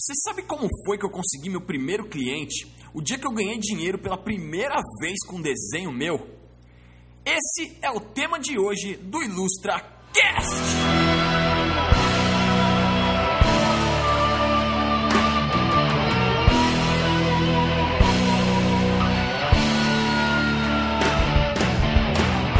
Você sabe como foi que eu consegui meu primeiro cliente? O dia que eu ganhei dinheiro pela primeira vez com um desenho meu? Esse é o tema de hoje do Ilustra Cast!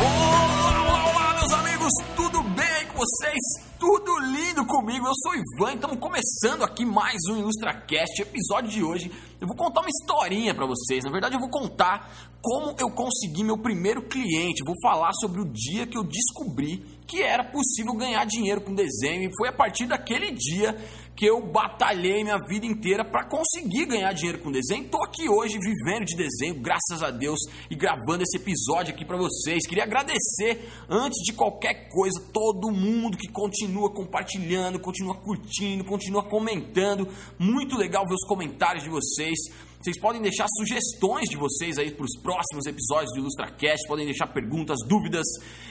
Olá, meus amigos, tudo bem com vocês? Tudo lindo comigo? Eu sou Ivan, estamos começando aqui mais um IlustraCast. Episódio de hoje, eu vou contar uma historinha para vocês. Na verdade, eu vou contar como eu consegui meu primeiro cliente. Vou falar sobre o dia que eu descobri que era possível ganhar dinheiro com desenho e foi a partir daquele dia que eu batalhei minha vida inteira para conseguir ganhar dinheiro com desenho. Estou aqui hoje vivendo de desenho, graças a Deus, e gravando esse episódio aqui para vocês. Queria agradecer, antes de qualquer coisa, todo mundo que continua compartilhando, continua curtindo, continua comentando. Muito legal ver os comentários de vocês. Vocês podem deixar sugestões de vocês aí para os próximos episódios do IlustraCast, podem deixar perguntas, dúvidas,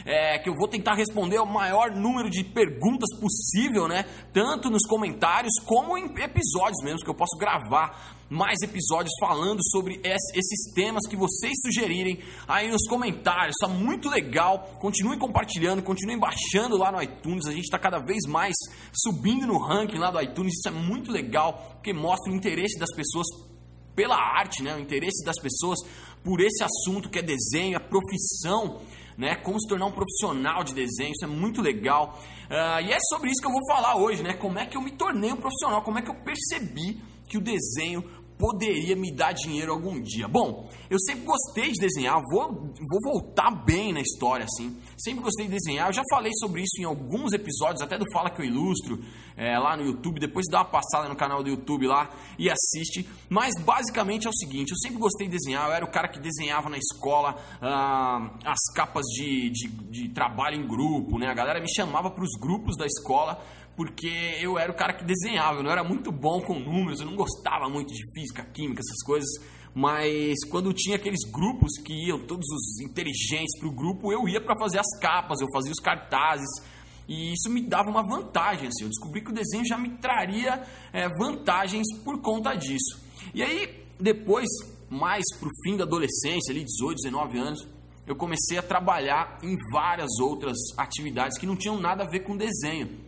é, que eu vou tentar responder o maior número de perguntas possível, né? Tanto nos comentários como em episódios mesmo, que eu posso gravar mais episódios falando sobre esses temas que vocês sugerirem aí nos comentários. Está muito legal. Continuem compartilhando, continuem baixando lá no iTunes. A gente está cada vez mais subindo no ranking lá do iTunes. Isso é muito legal, porque mostra o interesse das pessoas pela arte, né? o interesse das pessoas por esse assunto que é desenho, a profissão, né? como se tornar um profissional de desenho, isso é muito legal. Uh, e é sobre isso que eu vou falar hoje, né? como é que eu me tornei um profissional, como é que eu percebi que o desenho poderia me dar dinheiro algum dia. Bom, eu sempre gostei de desenhar, vou, vou voltar bem na história, assim. Sempre gostei de desenhar, eu já falei sobre isso em alguns episódios, até do Fala Que Eu Ilustro, é, lá no YouTube. Depois dá uma passada no canal do YouTube lá e assiste. Mas basicamente é o seguinte: eu sempre gostei de desenhar, eu era o cara que desenhava na escola ah, as capas de, de, de trabalho em grupo, né? A galera me chamava para os grupos da escola porque eu era o cara que desenhava, eu não era muito bom com números, eu não gostava muito de física, química, essas coisas, mas quando tinha aqueles grupos que iam, todos os inteligentes para o grupo, eu ia para fazer as capas, eu fazia os cartazes, e isso me dava uma vantagem, assim, eu descobri que o desenho já me traria é, vantagens por conta disso. E aí, depois, mais para o fim da adolescência, ali 18, 19 anos, eu comecei a trabalhar em várias outras atividades que não tinham nada a ver com desenho.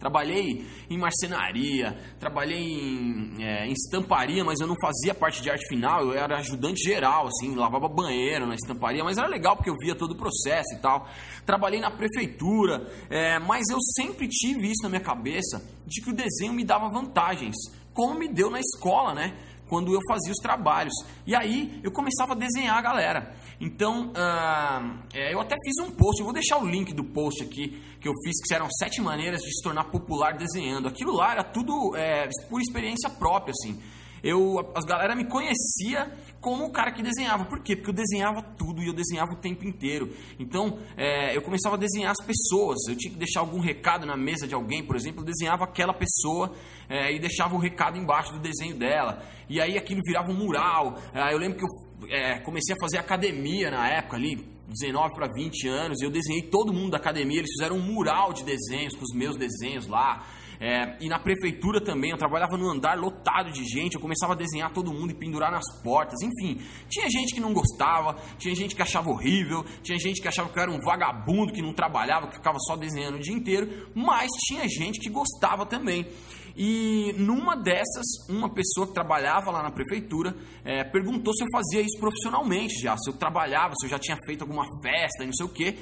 Trabalhei em marcenaria, trabalhei em, é, em, estamparia, mas eu não fazia parte de arte final, eu era ajudante geral, assim, lavava banheiro na estamparia, mas era legal porque eu via todo o processo e tal. Trabalhei na prefeitura, é, mas eu sempre tive isso na minha cabeça, de que o desenho me dava vantagens, como me deu na escola, né? Quando eu fazia os trabalhos. E aí eu começava a desenhar a galera. Então, uh, é, eu até fiz um post, eu vou deixar o link do post aqui, que eu fiz, que eram sete maneiras de se tornar popular desenhando. Aquilo lá era tudo é, por experiência própria, assim eu, as galera me conhecia como o cara que desenhava. Por quê? Porque eu desenhava tudo e eu desenhava o tempo inteiro. Então, é, eu começava a desenhar as pessoas. Eu tinha que deixar algum recado na mesa de alguém, por exemplo, eu desenhava aquela pessoa é, e deixava o recado embaixo do desenho dela. E aí aquilo virava um mural. É, eu lembro que eu é, comecei a fazer academia na época ali, 19 para 20 anos, e eu desenhei todo mundo da academia. Eles fizeram um mural de desenhos com os meus desenhos lá. É, e na prefeitura também, eu trabalhava no andar lotado de gente, eu começava a desenhar todo mundo e pendurar nas portas, enfim. Tinha gente que não gostava, tinha gente que achava horrível, tinha gente que achava que eu era um vagabundo que não trabalhava, que ficava só desenhando o dia inteiro, mas tinha gente que gostava também. E numa dessas, uma pessoa que trabalhava lá na prefeitura é, perguntou se eu fazia isso profissionalmente já, se eu trabalhava, se eu já tinha feito alguma festa, não sei o quê.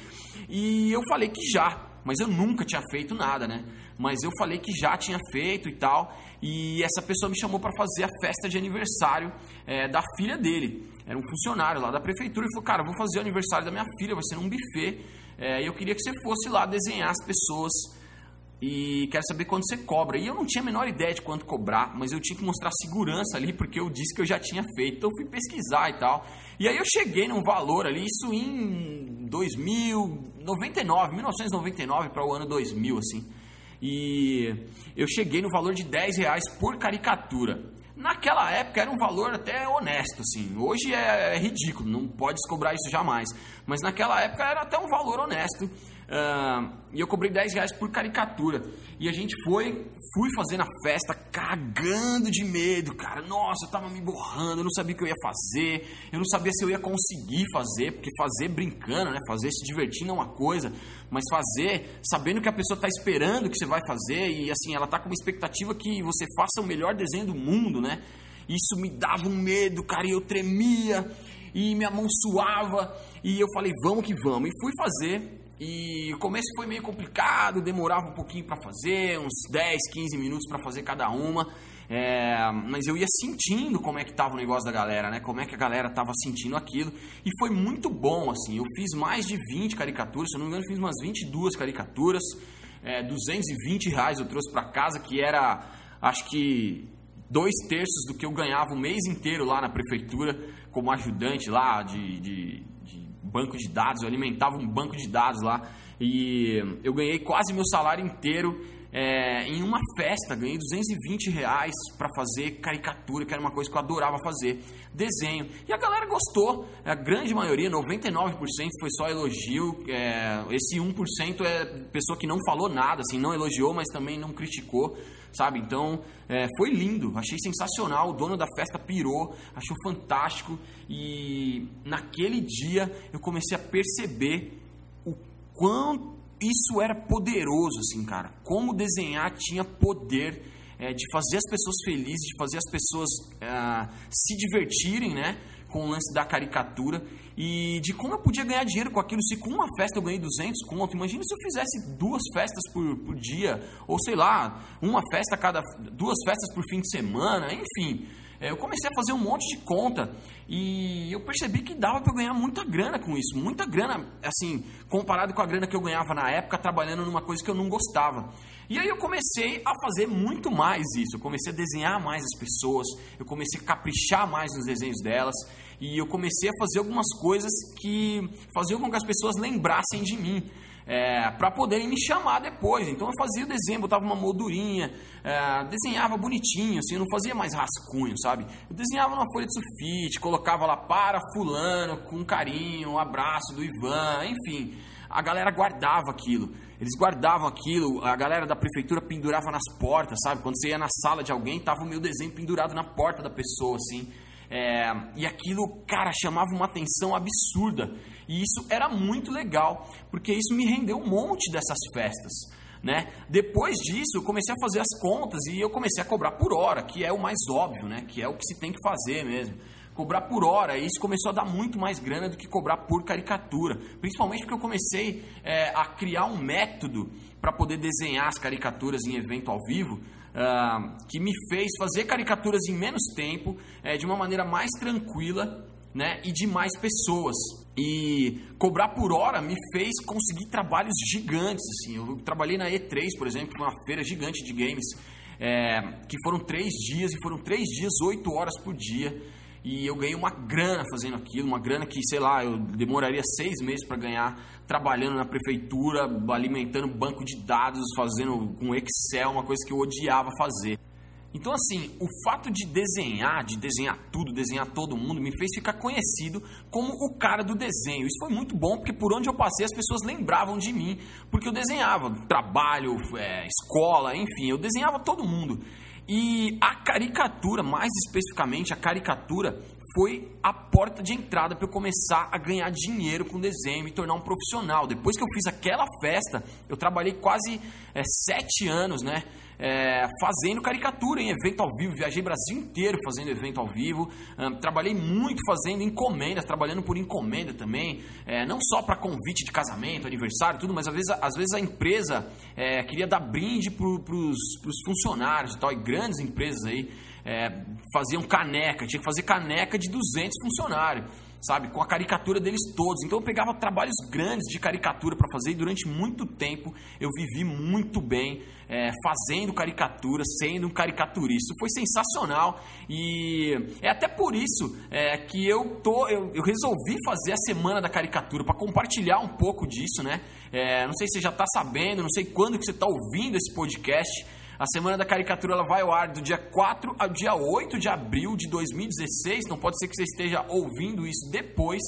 E eu falei que já, mas eu nunca tinha feito nada, né? Mas eu falei que já tinha feito e tal. E essa pessoa me chamou para fazer a festa de aniversário é, da filha dele. Era um funcionário lá da prefeitura e falou: Cara, vou fazer o aniversário da minha filha, vai ser num buffet. É, e eu queria que você fosse lá desenhar as pessoas e quero saber quanto você cobra. E eu não tinha a menor ideia de quanto cobrar, mas eu tinha que mostrar segurança ali, porque eu disse que eu já tinha feito. Então eu fui pesquisar e tal. E aí eu cheguei num valor ali, isso em 2099, 1999 para o ano 2000, assim e eu cheguei no valor de 10 reais por caricatura. Naquela época era um valor até honesto, assim. Hoje é, é ridículo, não pode cobrar isso jamais. Mas naquela época era até um valor honesto. Uh, e eu cobrei 10 reais por caricatura. E a gente foi, fui fazer na festa cagando de medo, cara. Nossa, eu tava me borrando, eu não sabia o que eu ia fazer, eu não sabia se eu ia conseguir fazer, porque fazer brincando, né? Fazer se divertindo é uma coisa, mas fazer sabendo que a pessoa tá esperando que você vai fazer e assim, ela tá com uma expectativa que você faça o melhor desenho do mundo, né? Isso me dava um medo, cara, e eu tremia e minha mão suava e eu falei, vamos que vamos. E fui fazer e o começo foi meio complicado, demorava um pouquinho para fazer, uns 10, 15 minutos para fazer cada uma. É, mas eu ia sentindo como é que tava o negócio da galera, né? Como é que a galera tava sentindo aquilo. E foi muito bom, assim. Eu fiz mais de 20 caricaturas, se eu não me engano, fiz umas 22 caricaturas. É, 220 reais eu trouxe para casa, que era, acho que, dois terços do que eu ganhava o mês inteiro lá na prefeitura, como ajudante lá de, de banco de dados, eu alimentava um banco de dados lá e eu ganhei quase meu salário inteiro é, em uma festa, ganhei 220 reais para fazer caricatura, que era uma coisa que eu adorava fazer, desenho. E a galera gostou, a grande maioria, 99% foi só elogio, é, esse 1% é pessoa que não falou nada, assim, não elogiou, mas também não criticou sabe? Então é, foi lindo, achei sensacional. O dono da festa pirou, achou fantástico e naquele dia eu comecei a perceber o quanto isso era poderoso, assim, cara. Como desenhar tinha poder é, de fazer as pessoas felizes, de fazer as pessoas é, se divertirem, né? Com o lance da caricatura e de como eu podia ganhar dinheiro com aquilo. Se com uma festa eu ganhei 200 conto, imagina se eu fizesse duas festas por, por dia, ou sei lá, uma festa cada. duas festas por fim de semana, enfim. É, eu comecei a fazer um monte de conta e eu percebi que dava para ganhar muita grana com isso, muita grana, assim, comparado com a grana que eu ganhava na época trabalhando numa coisa que eu não gostava. E aí eu comecei a fazer muito mais isso, eu comecei a desenhar mais as pessoas, eu comecei a caprichar mais nos desenhos delas e eu comecei a fazer algumas coisas que faziam com que as pessoas lembrassem de mim é, para poderem me chamar depois. Então eu fazia o desenho, botava uma moldurinha, é, desenhava bonitinho, assim, eu não fazia mais rascunho, sabe? Eu desenhava numa folha de sulfite, colocava lá para fulano, com carinho, um abraço do Ivan, enfim. A galera guardava aquilo. Eles guardavam aquilo, a galera da prefeitura pendurava nas portas, sabe? Quando você ia na sala de alguém, tava o meu desenho pendurado na porta da pessoa, assim. É, e aquilo, cara, chamava uma atenção absurda. E isso era muito legal, porque isso me rendeu um monte dessas festas. Né? Depois disso, eu comecei a fazer as contas e eu comecei a cobrar por hora, que é o mais óbvio, né? que é o que se tem que fazer mesmo. Cobrar por hora, e isso começou a dar muito mais grana do que cobrar por caricatura. Principalmente porque eu comecei é, a criar um método para poder desenhar as caricaturas em evento ao vivo, uh, que me fez fazer caricaturas em menos tempo, é, de uma maneira mais tranquila né, e de mais pessoas. E cobrar por hora me fez conseguir trabalhos gigantes. Assim. Eu trabalhei na E3, por exemplo, uma feira gigante de games, é, que foram três dias, e foram três dias, oito horas por dia. E eu ganhei uma grana fazendo aquilo, uma grana que, sei lá, eu demoraria seis meses para ganhar trabalhando na prefeitura, alimentando banco de dados, fazendo com Excel, uma coisa que eu odiava fazer. Então, assim, o fato de desenhar, de desenhar tudo, desenhar todo mundo, me fez ficar conhecido como o cara do desenho. Isso foi muito bom, porque por onde eu passei as pessoas lembravam de mim, porque eu desenhava trabalho, é, escola, enfim, eu desenhava todo mundo. E a caricatura, mais especificamente a caricatura, foi a porta de entrada para eu começar a ganhar dinheiro com desenho, me tornar um profissional. Depois que eu fiz aquela festa, eu trabalhei quase é, sete anos, né? É, fazendo caricatura em evento ao vivo, viajei Brasil inteiro fazendo evento ao vivo, um, trabalhei muito fazendo encomendas, trabalhando por encomenda também, é, não só para convite de casamento, aniversário, tudo, mas às vezes, às vezes a empresa é, queria dar brinde para os funcionários e tal, e grandes empresas aí é, faziam caneca, tinha que fazer caneca de 200 funcionários, sabe? Com a caricatura deles todos. Então eu pegava trabalhos grandes de caricatura para fazer e durante muito tempo eu vivi muito bem é, fazendo caricatura, sendo um caricaturista. Foi sensacional e é até por isso é, que eu, tô, eu, eu, resolvi fazer a Semana da Caricatura para compartilhar um pouco disso, né? É, não sei se você já está sabendo, não sei quando que você está ouvindo esse podcast, a Semana da Caricatura ela vai ao ar do dia 4 ao dia 8 de abril de 2016, então pode ser que você esteja ouvindo isso depois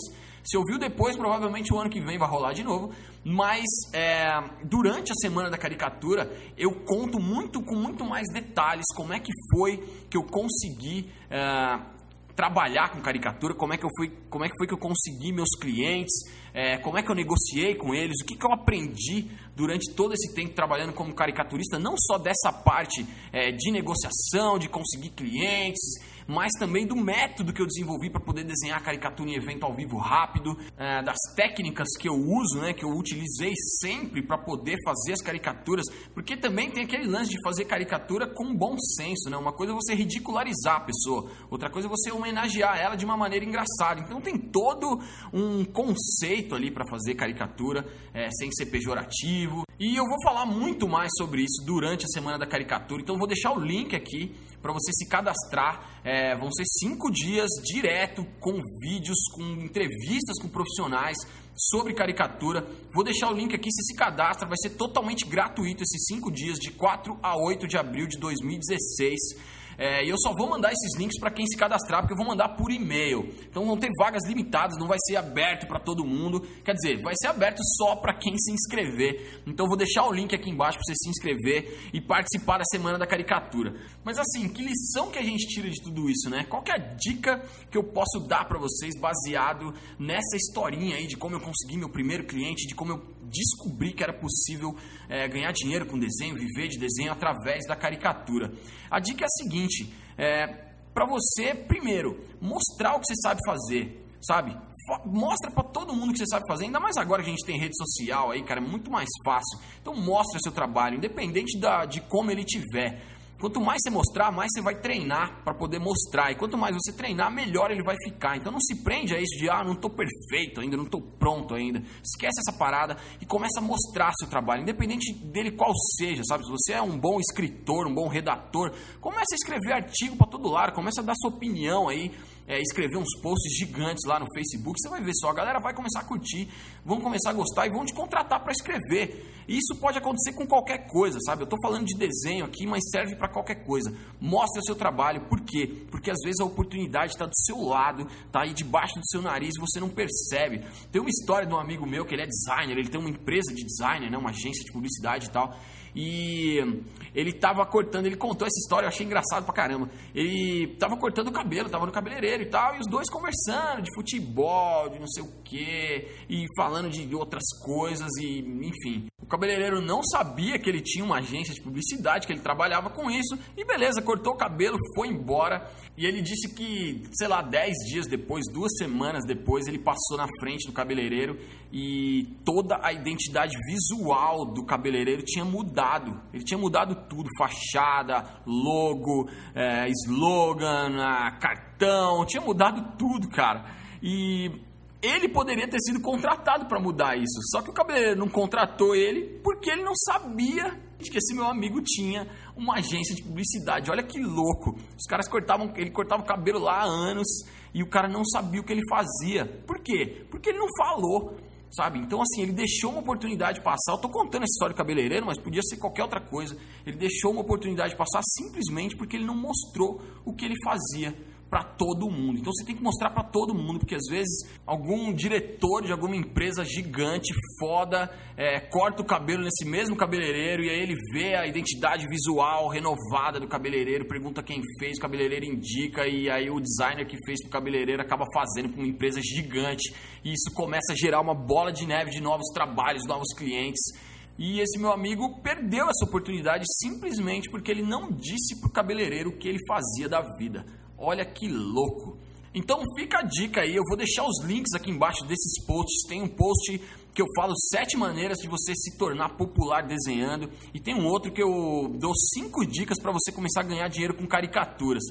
Se ouviu depois, provavelmente o ano que vem vai rolar de novo. Mas é, durante a semana da caricatura, eu conto muito com muito mais detalhes como é que foi que eu consegui é, trabalhar com caricatura, como é que eu fui, como é que foi que eu consegui meus clientes, é, como é que eu negociei com eles, o que, que eu aprendi durante todo esse tempo trabalhando como caricaturista, não só dessa parte é, de negociação, de conseguir clientes, mas também do método que eu desenvolvi para poder desenhar caricatura em evento ao vivo rápido, é, das técnicas que eu uso, né, que eu utilizei sempre para poder fazer as caricaturas, porque também tem aquele lance de fazer caricatura com bom senso, né? Uma coisa é você ridicularizar a pessoa, outra coisa é você homenagear ela de uma maneira engraçada. Então tem todo um conceito ali para fazer caricatura é, sem ser pejorativo. E eu vou falar muito mais sobre isso durante a semana da caricatura, então vou deixar o link aqui para você se cadastrar. É, vão ser cinco dias direto com vídeos, com entrevistas com profissionais sobre caricatura. Vou deixar o link aqui, você se cadastra, vai ser totalmente gratuito esses cinco dias, de 4 a 8 de abril de 2016. É, e eu só vou mandar esses links para quem se cadastrar, porque eu vou mandar por e-mail. Então vão ter vagas limitadas, não vai ser aberto para todo mundo. Quer dizer, vai ser aberto só para quem se inscrever. Então vou deixar o link aqui embaixo para você se inscrever e participar da semana da caricatura. Mas assim, que lição que a gente tira de tudo isso, né? Qual é a dica que eu posso dar para vocês baseado nessa historinha aí de como eu consegui meu primeiro cliente, de como eu descobri que era possível é, ganhar dinheiro com desenho, viver de desenho através da caricatura. A dica é a seguinte: é, para você, primeiro, mostrar o que você sabe fazer, sabe? Mostra para todo mundo que você sabe fazer, ainda mais agora que a gente tem rede social aí, cara, é muito mais fácil. Então mostra seu trabalho, independente da, de como ele tiver. Quanto mais você mostrar, mais você vai treinar para poder mostrar. E quanto mais você treinar, melhor ele vai ficar. Então não se prende a isso de, ah, não estou perfeito ainda, não estou pronto ainda. Esquece essa parada e começa a mostrar seu trabalho, independente dele qual seja, sabe? Se você é um bom escritor, um bom redator, comece a escrever artigo para todo lado, comece a dar sua opinião aí é, escrever uns posts gigantes lá no Facebook, você vai ver só, a galera vai começar a curtir, vão começar a gostar e vão te contratar para escrever. E isso pode acontecer com qualquer coisa, sabe? Eu estou falando de desenho aqui, mas serve para qualquer coisa. Mostre o seu trabalho, por quê? Porque às vezes a oportunidade está do seu lado, está aí debaixo do seu nariz e você não percebe. Tem uma história de um amigo meu que ele é designer, ele tem uma empresa de designer, né, uma agência de publicidade e tal. E ele tava cortando, ele contou essa história, eu achei engraçado pra caramba. Ele tava cortando o cabelo, tava no cabeleireiro e tal, e os dois conversando de futebol, de não sei o que, e falando de outras coisas, e enfim. O cabeleireiro não sabia que ele tinha uma agência de publicidade, que ele trabalhava com isso, e beleza, cortou o cabelo, foi embora. E ele disse que, sei lá, 10 dias depois, duas semanas depois, ele passou na frente do cabeleireiro e toda a identidade visual do cabeleireiro tinha mudado. Ele tinha mudado tudo: fachada, logo, é, slogan, cartão, tinha mudado tudo, cara. E ele poderia ter sido contratado para mudar isso, só que o cabeleireiro não contratou ele porque ele não sabia que esse meu amigo tinha uma agência de publicidade. Olha que louco. Os caras cortavam, ele cortava o cabelo lá há anos e o cara não sabia o que ele fazia. Por quê? Porque ele não falou. Sabe? Então, assim, ele deixou uma oportunidade passar. Eu tô contando essa história do cabeleireiro, mas podia ser qualquer outra coisa. Ele deixou uma oportunidade passar simplesmente porque ele não mostrou o que ele fazia para todo mundo. Então você tem que mostrar para todo mundo, porque às vezes algum diretor de alguma empresa gigante, foda, é, corta o cabelo nesse mesmo cabeleireiro e aí ele vê a identidade visual renovada do cabeleireiro, pergunta quem fez, o cabeleireiro indica e aí o designer que fez pro cabeleireiro acaba fazendo para uma empresa gigante e isso começa a gerar uma bola de neve de novos trabalhos, novos clientes. E esse meu amigo perdeu essa oportunidade simplesmente porque ele não disse pro cabeleireiro o que ele fazia da vida. Olha que louco! Então fica a dica aí, eu vou deixar os links aqui embaixo desses posts. Tem um post que eu falo sete maneiras de você se tornar popular desenhando e tem um outro que eu dou cinco dicas para você começar a ganhar dinheiro com caricaturas.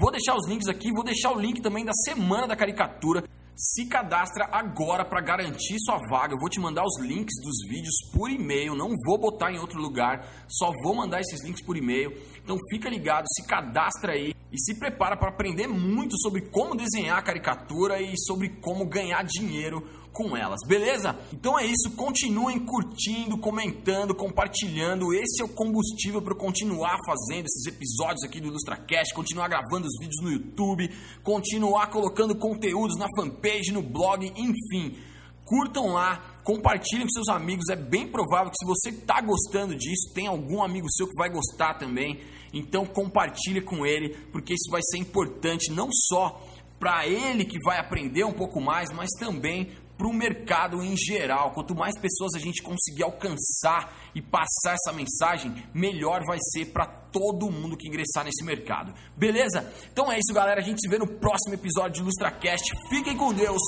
Vou deixar os links aqui, vou deixar o link também da semana da caricatura. Se cadastra agora para garantir sua vaga. Eu vou te mandar os links dos vídeos por e-mail, não vou botar em outro lugar, só vou mandar esses links por e-mail. Então fica ligado, se cadastra aí e se prepara para aprender muito sobre como desenhar caricatura e sobre como ganhar dinheiro com elas, beleza? Então é isso, continuem curtindo, comentando, compartilhando. Esse é o combustível para continuar fazendo esses episódios aqui do IlustraCast, continuar gravando os vídeos no YouTube, continuar colocando conteúdos na fanpage, no blog, enfim. Curtam lá, compartilhem com seus amigos. É bem provável que se você está gostando disso, tem algum amigo seu que vai gostar também. Então compartilhe com ele, porque isso vai ser importante não só para ele que vai aprender um pouco mais, mas também para o mercado em geral. Quanto mais pessoas a gente conseguir alcançar e passar essa mensagem, melhor vai ser para todo mundo que ingressar nesse mercado. Beleza? Então é isso, galera. A gente se vê no próximo episódio de IlustraCast. Fiquem com Deus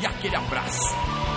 e aquele abraço.